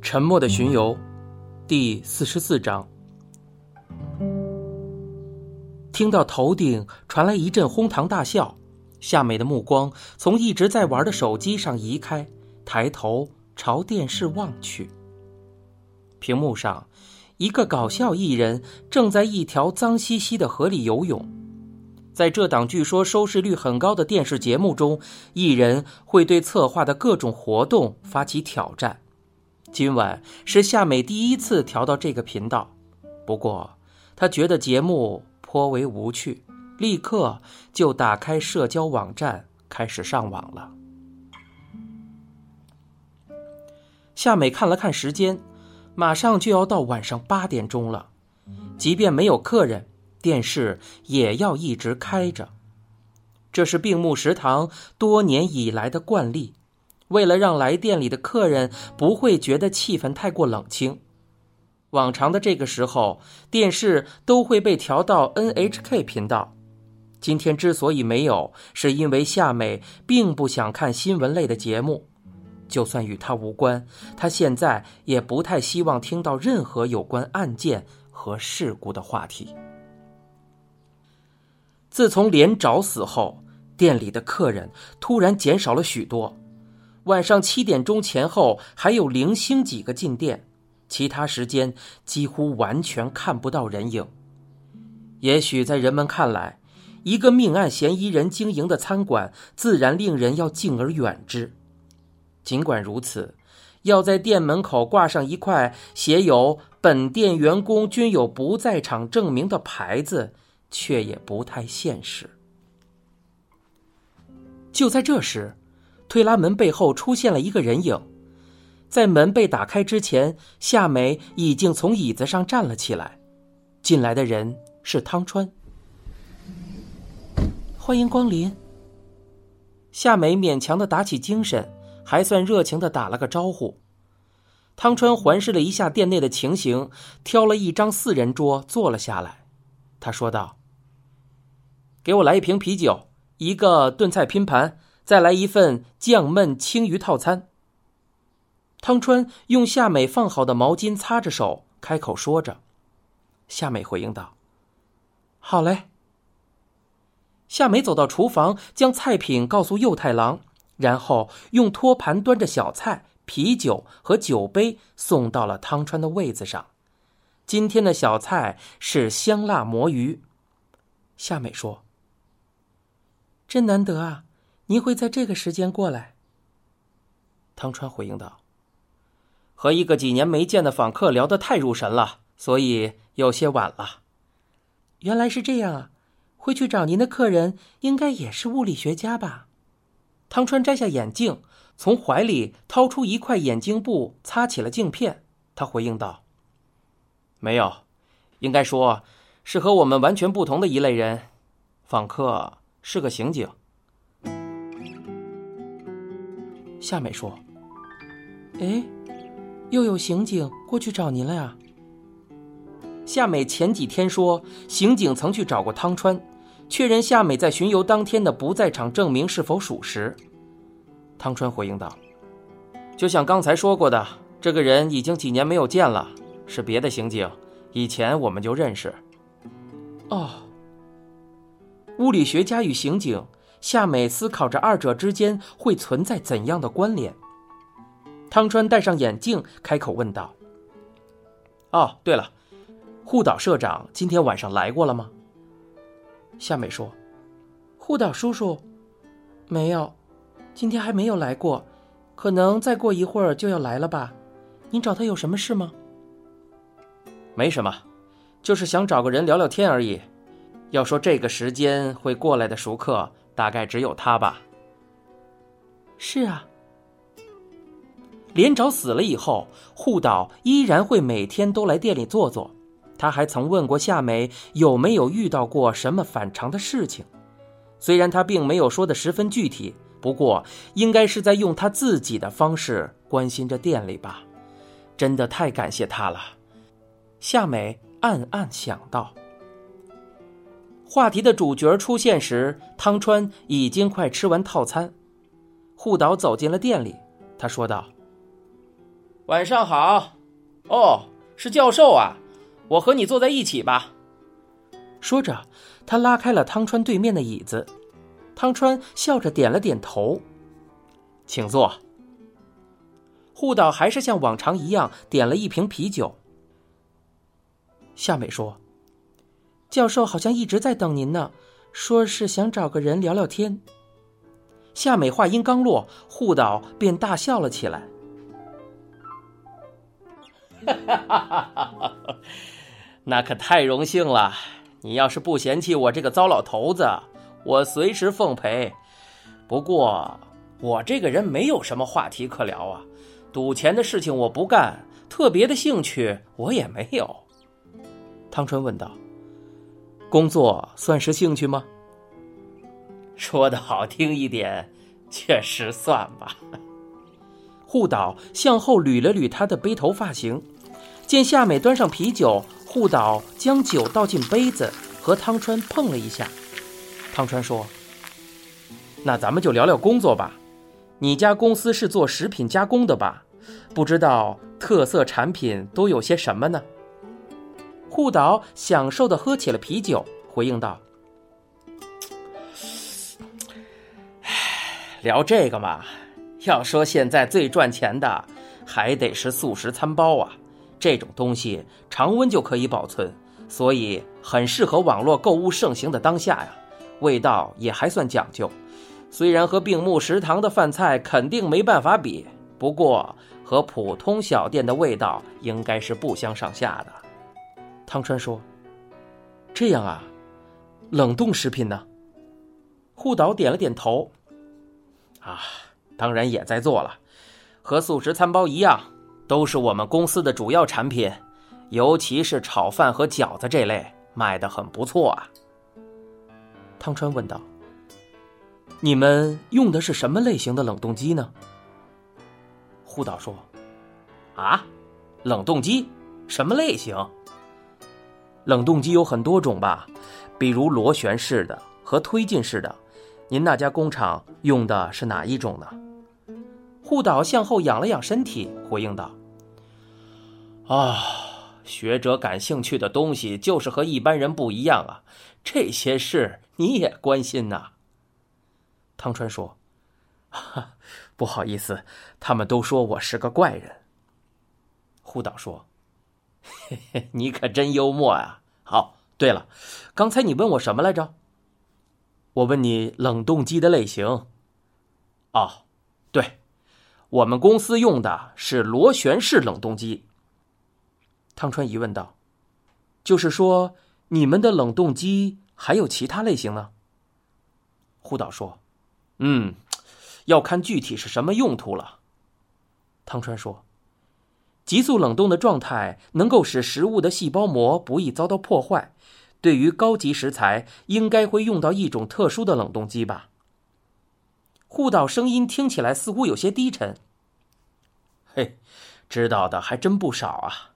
沉默的巡游，第四十四章。听到头顶传来一阵哄堂大笑，夏美的目光从一直在玩的手机上移开，抬头朝电视望去。屏幕上，一个搞笑艺人正在一条脏兮兮的河里游泳。在这档据说收视率很高的电视节目中，艺人会对策划的各种活动发起挑战。今晚是夏美第一次调到这个频道，不过她觉得节目颇为无趣，立刻就打开社交网站开始上网了。夏美看了看时间，马上就要到晚上八点钟了，即便没有客人。电视也要一直开着，这是病木食堂多年以来的惯例。为了让来店里的客人不会觉得气氛太过冷清，往常的这个时候，电视都会被调到 NHK 频道。今天之所以没有，是因为夏美并不想看新闻类的节目，就算与她无关，她现在也不太希望听到任何有关案件和事故的话题。自从连长死后，店里的客人突然减少了许多。晚上七点钟前后还有零星几个进店，其他时间几乎完全看不到人影。也许在人们看来，一个命案嫌疑人经营的餐馆自然令人要敬而远之。尽管如此，要在店门口挂上一块写有“本店员工均有不在场证明”的牌子。却也不太现实。就在这时，推拉门背后出现了一个人影。在门被打开之前，夏美已经从椅子上站了起来。进来的人是汤川。欢迎光临。夏美勉强的打起精神，还算热情的打了个招呼。汤川环视了一下店内的情形，挑了一张四人桌坐了下来。他说道。给我来一瓶啤酒，一个炖菜拼盘，再来一份酱焖青鱼套餐。汤川用夏美放好的毛巾擦着手，开口说着。夏美回应道：“好嘞。”夏美走到厨房，将菜品告诉右太郎，然后用托盘端着小菜、啤酒和酒杯送到了汤川的位子上。今天的小菜是香辣魔芋。夏美说。真难得啊！您会在这个时间过来。汤川回应道：“和一个几年没见的访客聊得太入神了，所以有些晚了。”原来是这样啊！会去找您的客人应该也是物理学家吧？汤川摘下眼镜，从怀里掏出一块眼镜布，擦起了镜片。他回应道：“没有，应该说是和我们完全不同的一类人，访客。”是个刑警。夏美说：“哎，又有刑警过去找您了呀？”夏美前几天说，刑警曾去找过汤川，确认夏美在巡游当天的不在场证明是否属实。汤川回应道：“就像刚才说过的，这个人已经几年没有见了，是别的刑警，以前我们就认识。”哦。物理学家与刑警，夏美思考着二者之间会存在怎样的关联。汤川戴上眼镜，开口问道：“哦，对了，护岛社长今天晚上来过了吗？”夏美说：“护岛叔叔，没有，今天还没有来过，可能再过一会儿就要来了吧？您找他有什么事吗？”“没什么，就是想找个人聊聊天而已。”要说这个时间会过来的熟客，大概只有他吧。是啊，连长死了以后，护岛依然会每天都来店里坐坐。他还曾问过夏美有没有遇到过什么反常的事情，虽然他并没有说的十分具体，不过应该是在用他自己的方式关心着店里吧。真的太感谢他了，夏美暗暗想到。话题的主角出现时，汤川已经快吃完套餐。护岛走进了店里，他说道：“晚上好，哦，是教授啊，我和你坐在一起吧。”说着，他拉开了汤川对面的椅子，汤川笑着点了点头，请坐。护岛还是像往常一样点了一瓶啤酒。夏美说：“教授好像一直在等您呢，说是想找个人聊聊天。”夏美话音刚落，护岛便大笑了起来。哈哈哈哈哈那可太荣幸了！你要是不嫌弃我这个糟老头子，我随时奉陪。不过我这个人没有什么话题可聊啊，赌钱的事情我不干，特别的兴趣我也没有。汤川问道：“工作算是兴趣吗？”说的好听一点，确实算吧。护岛向后捋了捋他的背头发型，见夏美端上啤酒，护岛将酒倒进杯子，和汤川碰了一下。汤川说：“那咱们就聊聊工作吧。你家公司是做食品加工的吧？不知道特色产品都有些什么呢？”护岛享受的喝起了啤酒，回应道。聊这个嘛，要说现在最赚钱的，还得是素食餐包啊。这种东西常温就可以保存，所以很适合网络购物盛行的当下呀。味道也还算讲究，虽然和病木食堂的饭菜肯定没办法比，不过和普通小店的味道应该是不相上下的。汤川说：“这样啊，冷冻食品呢？”护岛点了点头。啊，当然也在做了，和素食餐包一样，都是我们公司的主要产品，尤其是炒饭和饺子这类卖的很不错啊。汤川问道：“你们用的是什么类型的冷冻机呢？”护岛说：“啊，冷冻机什么类型？冷冻机有很多种吧，比如螺旋式的和推进式的。”您那家工厂用的是哪一种呢？护岛向后仰了仰身体，回应道：“啊，学者感兴趣的东西就是和一般人不一样啊，这些事你也关心呐。”汤川说：“不好意思，他们都说我是个怪人。”护岛说：“，嘿 你可真幽默啊！好，对了，刚才你问我什么来着？”我问你冷冻机的类型。哦，对，我们公司用的是螺旋式冷冻机。汤川疑问道：“就是说，你们的冷冻机还有其他类型呢？”护岛说：“嗯，要看具体是什么用途了。”汤川说：“急速冷冻的状态能够使食物的细胞膜不易遭到破坏。”对于高级食材，应该会用到一种特殊的冷冻机吧。护岛声音听起来似乎有些低沉。嘿，知道的还真不少啊。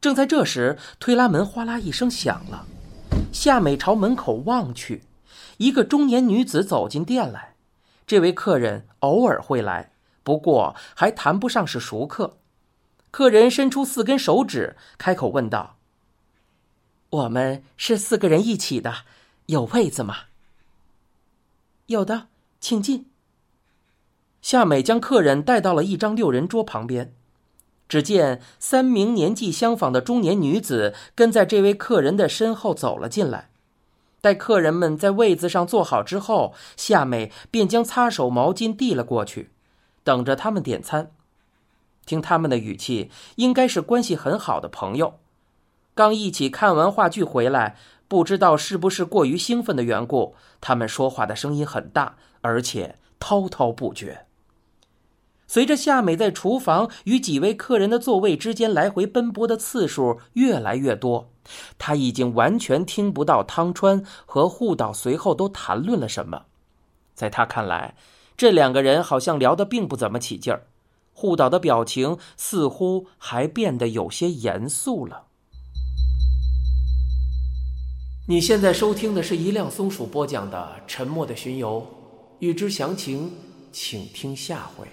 正在这时，推拉门哗啦一声响了。夏美朝门口望去，一个中年女子走进店来。这位客人偶尔会来，不过还谈不上是熟客。客人伸出四根手指，开口问道。我们是四个人一起的，有位子吗？有的，请进。夏美将客人带到了一张六人桌旁边，只见三名年纪相仿的中年女子跟在这位客人的身后走了进来。待客人们在位子上坐好之后，夏美便将擦手毛巾递了过去，等着他们点餐。听他们的语气，应该是关系很好的朋友。刚一起看完话剧回来，不知道是不是过于兴奋的缘故，他们说话的声音很大，而且滔滔不绝。随着夏美在厨房与几位客人的座位之间来回奔波的次数越来越多，他已经完全听不到汤川和护岛随后都谈论了什么。在他看来，这两个人好像聊得并不怎么起劲儿。护岛的表情似乎还变得有些严肃了。你现在收听的是一辆松鼠播讲的《沉默的巡游》，欲知详情，请听下回。